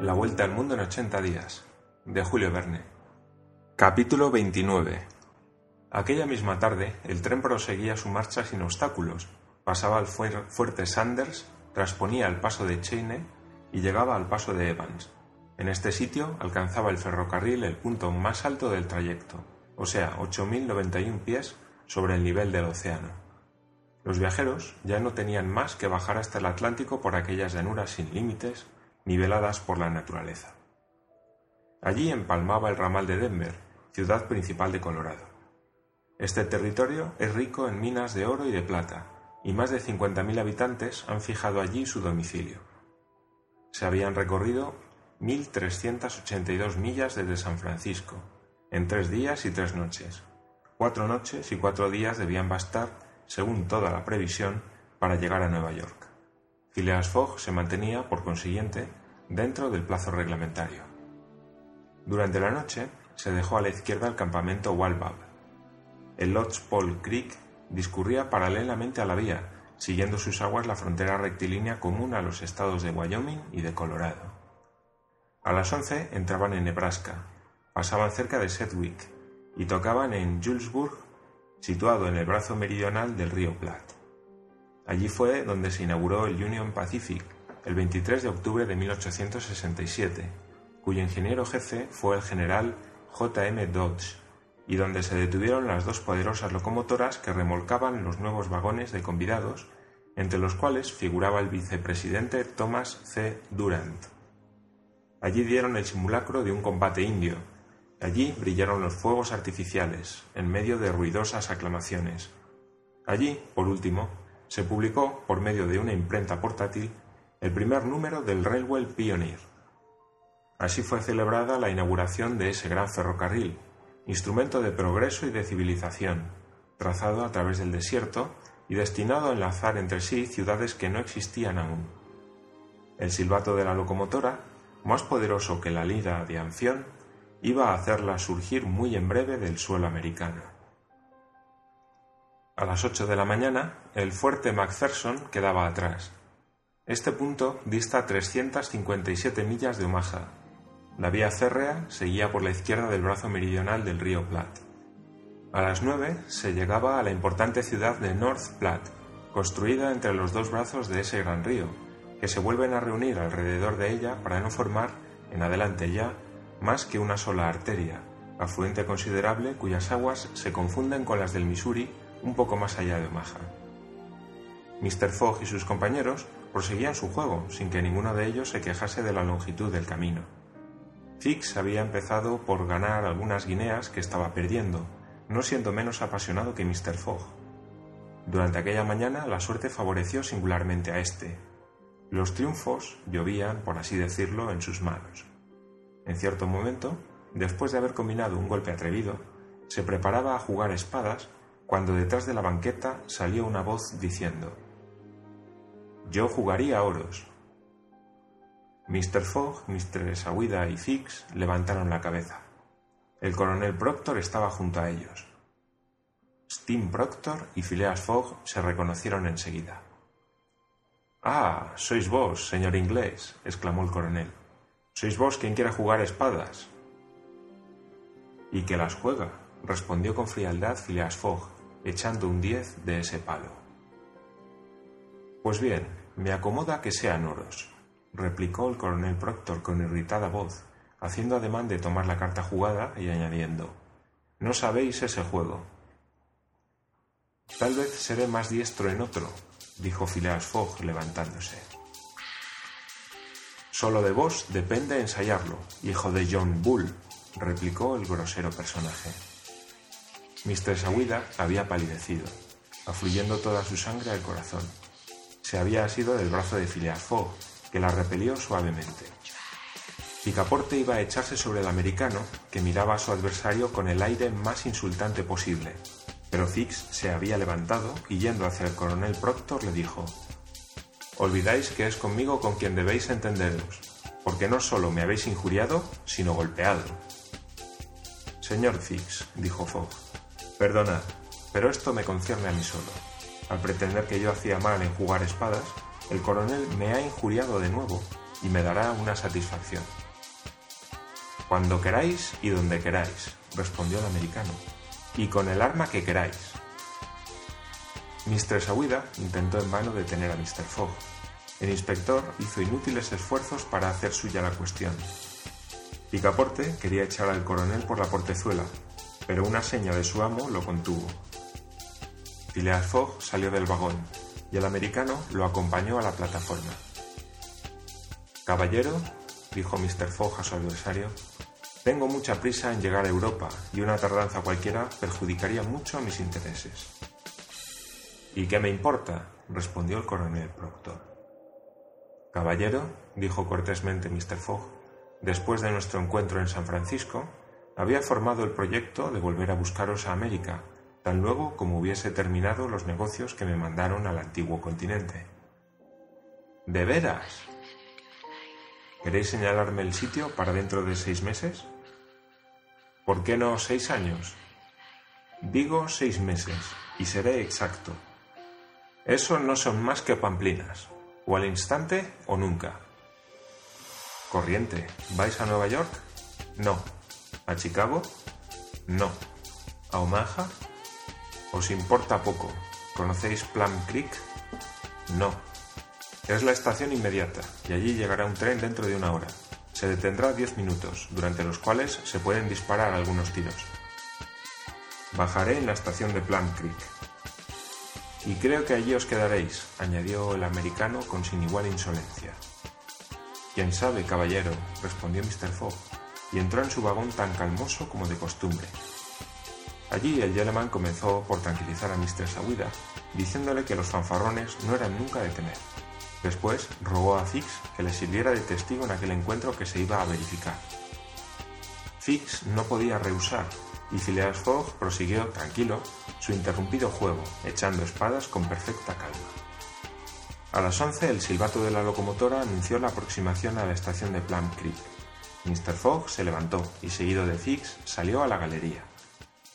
La vuelta al mundo en 80 días, de Julio Verne. Capítulo 29. Aquella misma tarde, el tren proseguía su marcha sin obstáculos, pasaba el fuerte Sanders, trasponía el paso de Cheine y llegaba al paso de Evans. En este sitio alcanzaba el ferrocarril el punto más alto del trayecto, o sea, 8.091 pies sobre el nivel del océano. Los viajeros ya no tenían más que bajar hasta el Atlántico por aquellas llanuras sin límites, niveladas por la naturaleza. Allí empalmaba el ramal de Denver, ciudad principal de Colorado. Este territorio es rico en minas de oro y de plata, y más de 50.000 habitantes han fijado allí su domicilio. Se habían recorrido 1.382 millas desde San Francisco, en tres días y tres noches. Cuatro noches y cuatro días debían bastar, según toda la previsión, para llegar a Nueva York. Phileas Fogg se mantenía, por consiguiente, dentro del plazo reglamentario. Durante la noche se dejó a la izquierda el campamento Walbab. El Lodge Pole Creek discurría paralelamente a la vía, siguiendo sus aguas la frontera rectilínea común a los estados de Wyoming y de Colorado. A las once entraban en Nebraska, pasaban cerca de Sedgwick y tocaban en Julesburg, situado en el brazo meridional del río Platte. Allí fue donde se inauguró el Union Pacific el 23 de octubre de 1867, cuyo ingeniero jefe fue el general J. M. Dodge, y donde se detuvieron las dos poderosas locomotoras que remolcaban los nuevos vagones de convidados, entre los cuales figuraba el vicepresidente Thomas C. Durant. Allí dieron el simulacro de un combate indio, allí brillaron los fuegos artificiales, en medio de ruidosas aclamaciones. Allí, por último, se publicó, por medio de una imprenta portátil, el primer número del Railway Pioneer. Así fue celebrada la inauguración de ese gran ferrocarril, instrumento de progreso y de civilización, trazado a través del desierto y destinado a enlazar entre sí ciudades que no existían aún. El silbato de la locomotora, más poderoso que la lira de Anción, iba a hacerla surgir muy en breve del suelo americano. A las ocho de la mañana, el fuerte MacPherson quedaba atrás. Este punto dista 357 millas de Omaha, la vía férrea seguía por la izquierda del brazo meridional del río Platte. A las nueve se llegaba a la importante ciudad de North Platte, construida entre los dos brazos de ese gran río, que se vuelven a reunir alrededor de ella para no formar, en adelante ya, más que una sola arteria, afluente considerable cuyas aguas se confunden con las del Missouri un poco más allá de Omaha. Mr. Fogg y sus compañeros proseguían su juego sin que ninguno de ellos se quejase de la longitud del camino. Fix había empezado por ganar algunas guineas que estaba perdiendo, no siendo menos apasionado que Mr. Fogg. Durante aquella mañana la suerte favoreció singularmente a éste. Los triunfos llovían, por así decirlo, en sus manos. En cierto momento, después de haber combinado un golpe atrevido, se preparaba a jugar espadas cuando detrás de la banqueta salió una voz diciendo Yo jugaría oros. Mr. Fogg, Mr. Sawida y Fix levantaron la cabeza. El coronel Proctor estaba junto a ellos. Steam Proctor y Phileas Fogg se reconocieron enseguida. Ah, sois vos, señor inglés, exclamó el coronel. Sois vos quien quiere jugar espadas. Y que las juega, respondió con frialdad Phileas Fogg, echando un diez de ese palo. Pues bien, me acomoda que sean oros replicó el coronel Proctor con irritada voz, haciendo ademán de tomar la carta jugada y añadiendo No sabéis ese juego. Tal vez seré más diestro en otro, dijo Phileas Fogg levantándose. Solo de vos depende ensayarlo, hijo de John Bull, replicó el grosero personaje. Mr. Sawida había palidecido, afluyendo toda su sangre al corazón. Se había asido del brazo de Phileas Fogg que la repelió suavemente. Picaporte iba a echarse sobre el americano, que miraba a su adversario con el aire más insultante posible, pero Fix se había levantado y yendo hacia el coronel Proctor le dijo Olvidáis que es conmigo con quien debéis entenderos, porque no solo me habéis injuriado, sino golpeado. Señor Fix, dijo Fogg, perdonad, pero esto me concierne a mí solo. Al pretender que yo hacía mal en jugar espadas, el coronel me ha injuriado de nuevo, y me dará una satisfacción. Cuando queráis y donde queráis, respondió el americano, y con el arma que queráis. Mistress Aguida intentó en vano detener a Mr. Fogg. El inspector hizo inútiles esfuerzos para hacer suya la cuestión. Picaporte quería echar al coronel por la portezuela, pero una seña de su amo lo contuvo. Phileas Fogg salió del vagón y el americano lo acompañó a la plataforma. Caballero, dijo Mr. Fogg a su adversario, tengo mucha prisa en llegar a Europa y una tardanza cualquiera perjudicaría mucho a mis intereses. ¿Y qué me importa? respondió el coronel Proctor. Caballero, dijo cortésmente Mr. Fogg, después de nuestro encuentro en San Francisco, había formado el proyecto de volver a buscaros a América tan luego como hubiese terminado los negocios que me mandaron al antiguo continente. ¿De veras? ¿Queréis señalarme el sitio para dentro de seis meses? ¿Por qué no seis años? Digo seis meses, y seré exacto. Eso no son más que pamplinas, o al instante o nunca. Corriente, ¿vais a Nueva York? No. ¿A Chicago? No. ¿A Omaha? ¿Os importa poco? ¿Conocéis Plum Creek? No. Es la estación inmediata y allí llegará un tren dentro de una hora. Se detendrá diez minutos, durante los cuales se pueden disparar algunos tiros. Bajaré en la estación de Plum Creek. Y creo que allí os quedaréis, añadió el americano con sin igual insolencia. Quién sabe, caballero, respondió Mr. Fogg, y entró en su vagón tan calmoso como de costumbre, Allí el Yeleman comenzó por tranquilizar a Mr. Sawida, diciéndole que los fanfarrones no eran nunca de temer. Después rogó a Fix que le sirviera de testigo en aquel encuentro que se iba a verificar. Fix no podía rehusar, y Phileas Fogg prosiguió tranquilo su interrumpido juego, echando espadas con perfecta calma. A las once el silbato de la locomotora anunció la aproximación a la estación de Plum Creek. Mr. Fogg se levantó y, seguido de Fix, salió a la galería.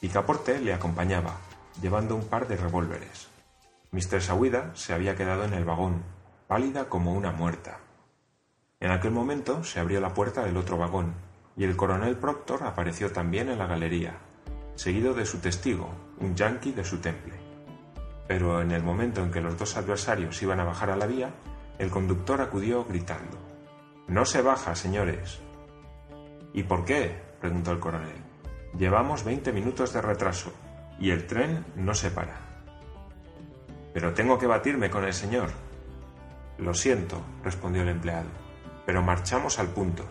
Picaporte le acompañaba, llevando un par de revólveres. Mr. Sawida se había quedado en el vagón, pálida como una muerta. En aquel momento se abrió la puerta del otro vagón, y el coronel Proctor apareció también en la galería, seguido de su testigo, un yanqui de su temple. Pero en el momento en que los dos adversarios iban a bajar a la vía, el conductor acudió gritando No se baja, señores. ¿Y por qué? preguntó el coronel. Llevamos 20 minutos de retraso y el tren no se para. Pero tengo que batirme con el señor. Lo siento, respondió el empleado, pero marchamos al punto.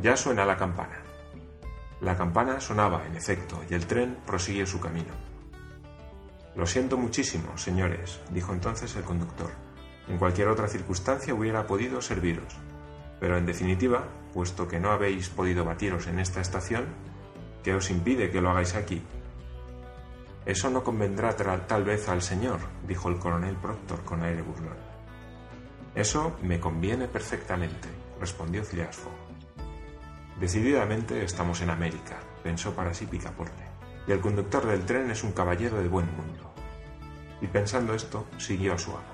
Ya suena la campana. La campana sonaba, en efecto, y el tren prosiguió su camino. Lo siento muchísimo, señores, dijo entonces el conductor. En cualquier otra circunstancia hubiera podido serviros. Pero en definitiva, puesto que no habéis podido batiros en esta estación, ¿Qué os impide que lo hagáis aquí? Eso no convendrá tal vez al señor, dijo el coronel Proctor con aire burlón. Eso me conviene perfectamente, respondió Phileas Decididamente estamos en América, pensó para sí Picaporte, y el conductor del tren es un caballero de buen mundo. Y pensando esto, siguió a su amo.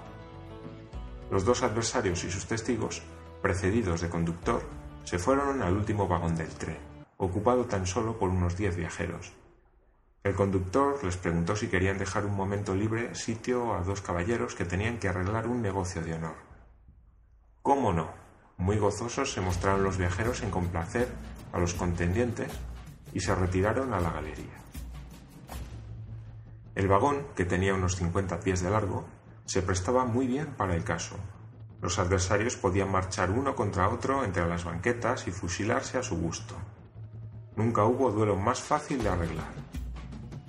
Los dos adversarios y sus testigos, precedidos de conductor, se fueron al último vagón del tren ocupado tan solo por unos diez viajeros. El conductor les preguntó si querían dejar un momento libre sitio a dos caballeros que tenían que arreglar un negocio de honor. ¿Cómo no? Muy gozosos se mostraron los viajeros en complacer a los contendientes y se retiraron a la galería. El vagón, que tenía unos cincuenta pies de largo, se prestaba muy bien para el caso. Los adversarios podían marchar uno contra otro entre las banquetas y fusilarse a su gusto. Nunca hubo duelo más fácil de arreglar.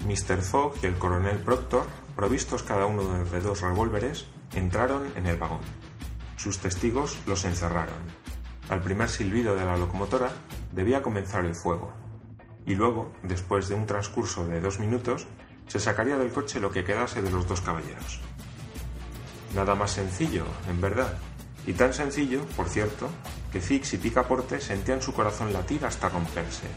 Mr. Fogg y el coronel Proctor, provistos cada uno de dos revólveres, entraron en el vagón. Sus testigos los encerraron. Al primer silbido de la locomotora debía comenzar el fuego, y luego, después de un transcurso de dos minutos, se sacaría del coche lo que quedase de los dos caballeros. Nada más sencillo, en verdad, y tan sencillo, por cierto, que Fix y Picaporte sentían su corazón latir hasta romperse.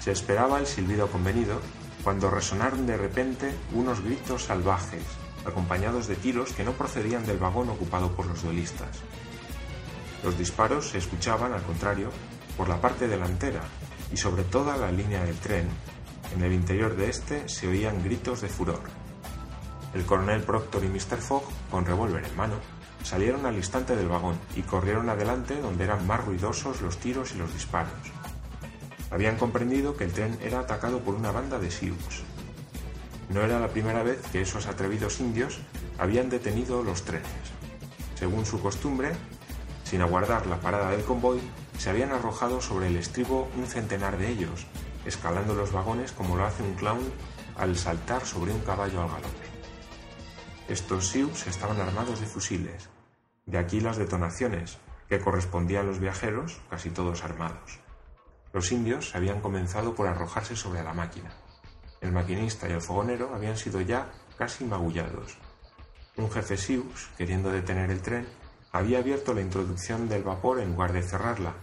Se esperaba el silbido convenido cuando resonaron de repente unos gritos salvajes, acompañados de tiros que no procedían del vagón ocupado por los duelistas. Los disparos se escuchaban, al contrario, por la parte delantera y sobre toda la línea del tren. En el interior de este se oían gritos de furor. El coronel Proctor y Mr. Fogg, con revólver en mano, salieron al instante del vagón y corrieron adelante donde eran más ruidosos los tiros y los disparos. Habían comprendido que el tren era atacado por una banda de Sioux. No era la primera vez que esos atrevidos indios habían detenido los trenes. Según su costumbre, sin aguardar la parada del convoy, se habían arrojado sobre el estribo un centenar de ellos, escalando los vagones como lo hace un clown al saltar sobre un caballo al galope. Estos Sioux estaban armados de fusiles, de aquí las detonaciones, que correspondían a los viajeros, casi todos armados. Los indios habían comenzado por arrojarse sobre la máquina. El maquinista y el fogonero habían sido ya casi magullados. Un jefe Sioux, queriendo detener el tren, había abierto la introducción del vapor en lugar de cerrarla,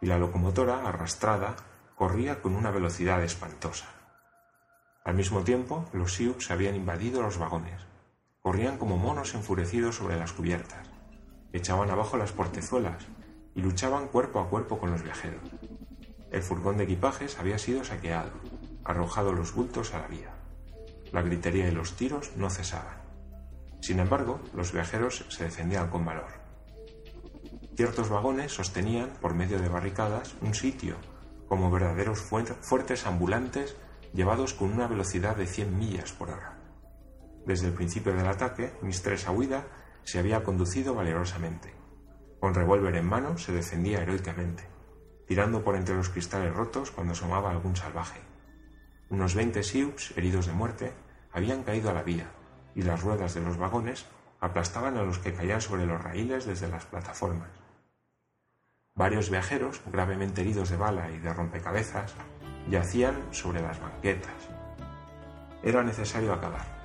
y la locomotora, arrastrada, corría con una velocidad espantosa. Al mismo tiempo, los Sioux habían invadido los vagones. Corrían como monos enfurecidos sobre las cubiertas, echaban abajo las portezuelas y luchaban cuerpo a cuerpo con los viajeros. El furgón de equipajes había sido saqueado, arrojado los bultos a la vía. La gritería y los tiros no cesaban. Sin embargo, los viajeros se defendían con valor. Ciertos vagones sostenían, por medio de barricadas, un sitio, como verdaderos fuertes ambulantes llevados con una velocidad de 100 millas por hora. Desde el principio del ataque, Mistress Aguida se había conducido valerosamente. Con revólver en mano se defendía heroicamente, tirando por entre los cristales rotos cuando asomaba algún salvaje. Unos veinte Sioux, heridos de muerte, habían caído a la vía, y las ruedas de los vagones aplastaban a los que caían sobre los raíles desde las plataformas. Varios viajeros, gravemente heridos de bala y de rompecabezas, yacían sobre las banquetas. Era necesario acabar.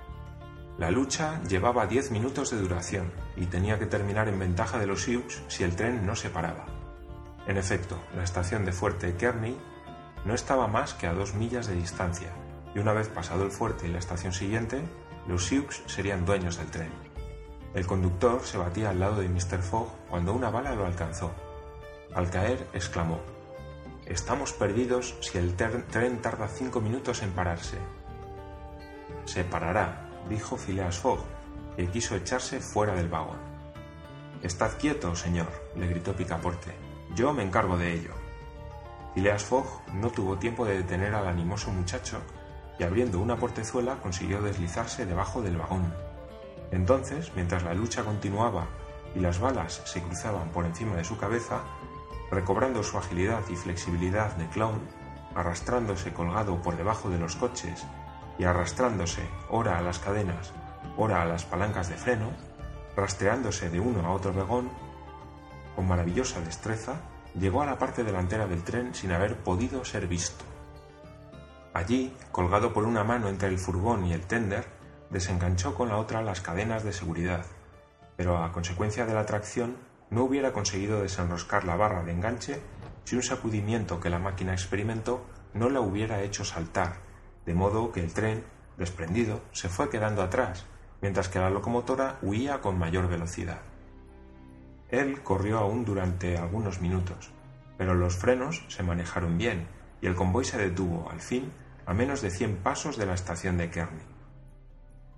La lucha llevaba diez minutos de duración y tenía que terminar en ventaja de los Sioux si el tren no se paraba. En efecto, la estación de Fuerte Kearney no estaba más que a dos millas de distancia, y una vez pasado el fuerte y la estación siguiente, los Sioux serían dueños del tren. El conductor se batía al lado de Mr. Fogg cuando una bala lo alcanzó. Al caer, exclamó, Estamos perdidos si el tren tarda cinco minutos en pararse. Se parará, dijo Phileas Fogg, que quiso echarse fuera del vagón. Estad quieto, señor, le gritó Picaporte. Yo me encargo de ello. Phileas Fogg no tuvo tiempo de detener al animoso muchacho y abriendo una portezuela consiguió deslizarse debajo del vagón. Entonces, mientras la lucha continuaba y las balas se cruzaban por encima de su cabeza, recobrando su agilidad y flexibilidad de clown, arrastrándose colgado por debajo de los coches y arrastrándose ora a las cadenas, ora a las palancas de freno, rastreándose de uno a otro vagón, con maravillosa destreza, llegó a la parte delantera del tren sin haber podido ser visto. Allí, colgado por una mano entre el furgón y el tender, desenganchó con la otra las cadenas de seguridad, pero a consecuencia de la tracción no hubiera conseguido desenroscar la barra de enganche si un sacudimiento que la máquina experimentó no la hubiera hecho saltar de modo que el tren, desprendido, se fue quedando atrás, mientras que la locomotora huía con mayor velocidad. Él corrió aún durante algunos minutos, pero los frenos se manejaron bien y el convoy se detuvo, al fin, a menos de cien pasos de la estación de Kearney.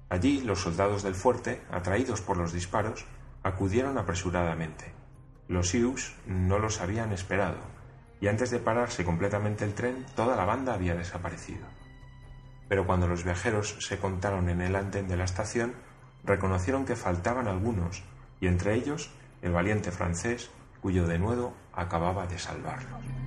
Allí los soldados del fuerte, atraídos por los disparos, acudieron apresuradamente. Los Sioux no los habían esperado, y antes de pararse completamente el tren, toda la banda había desaparecido pero cuando los viajeros se contaron en el andén de la estación, reconocieron que faltaban algunos, y entre ellos el valiente francés, cuyo denuedo acababa de salvarlos.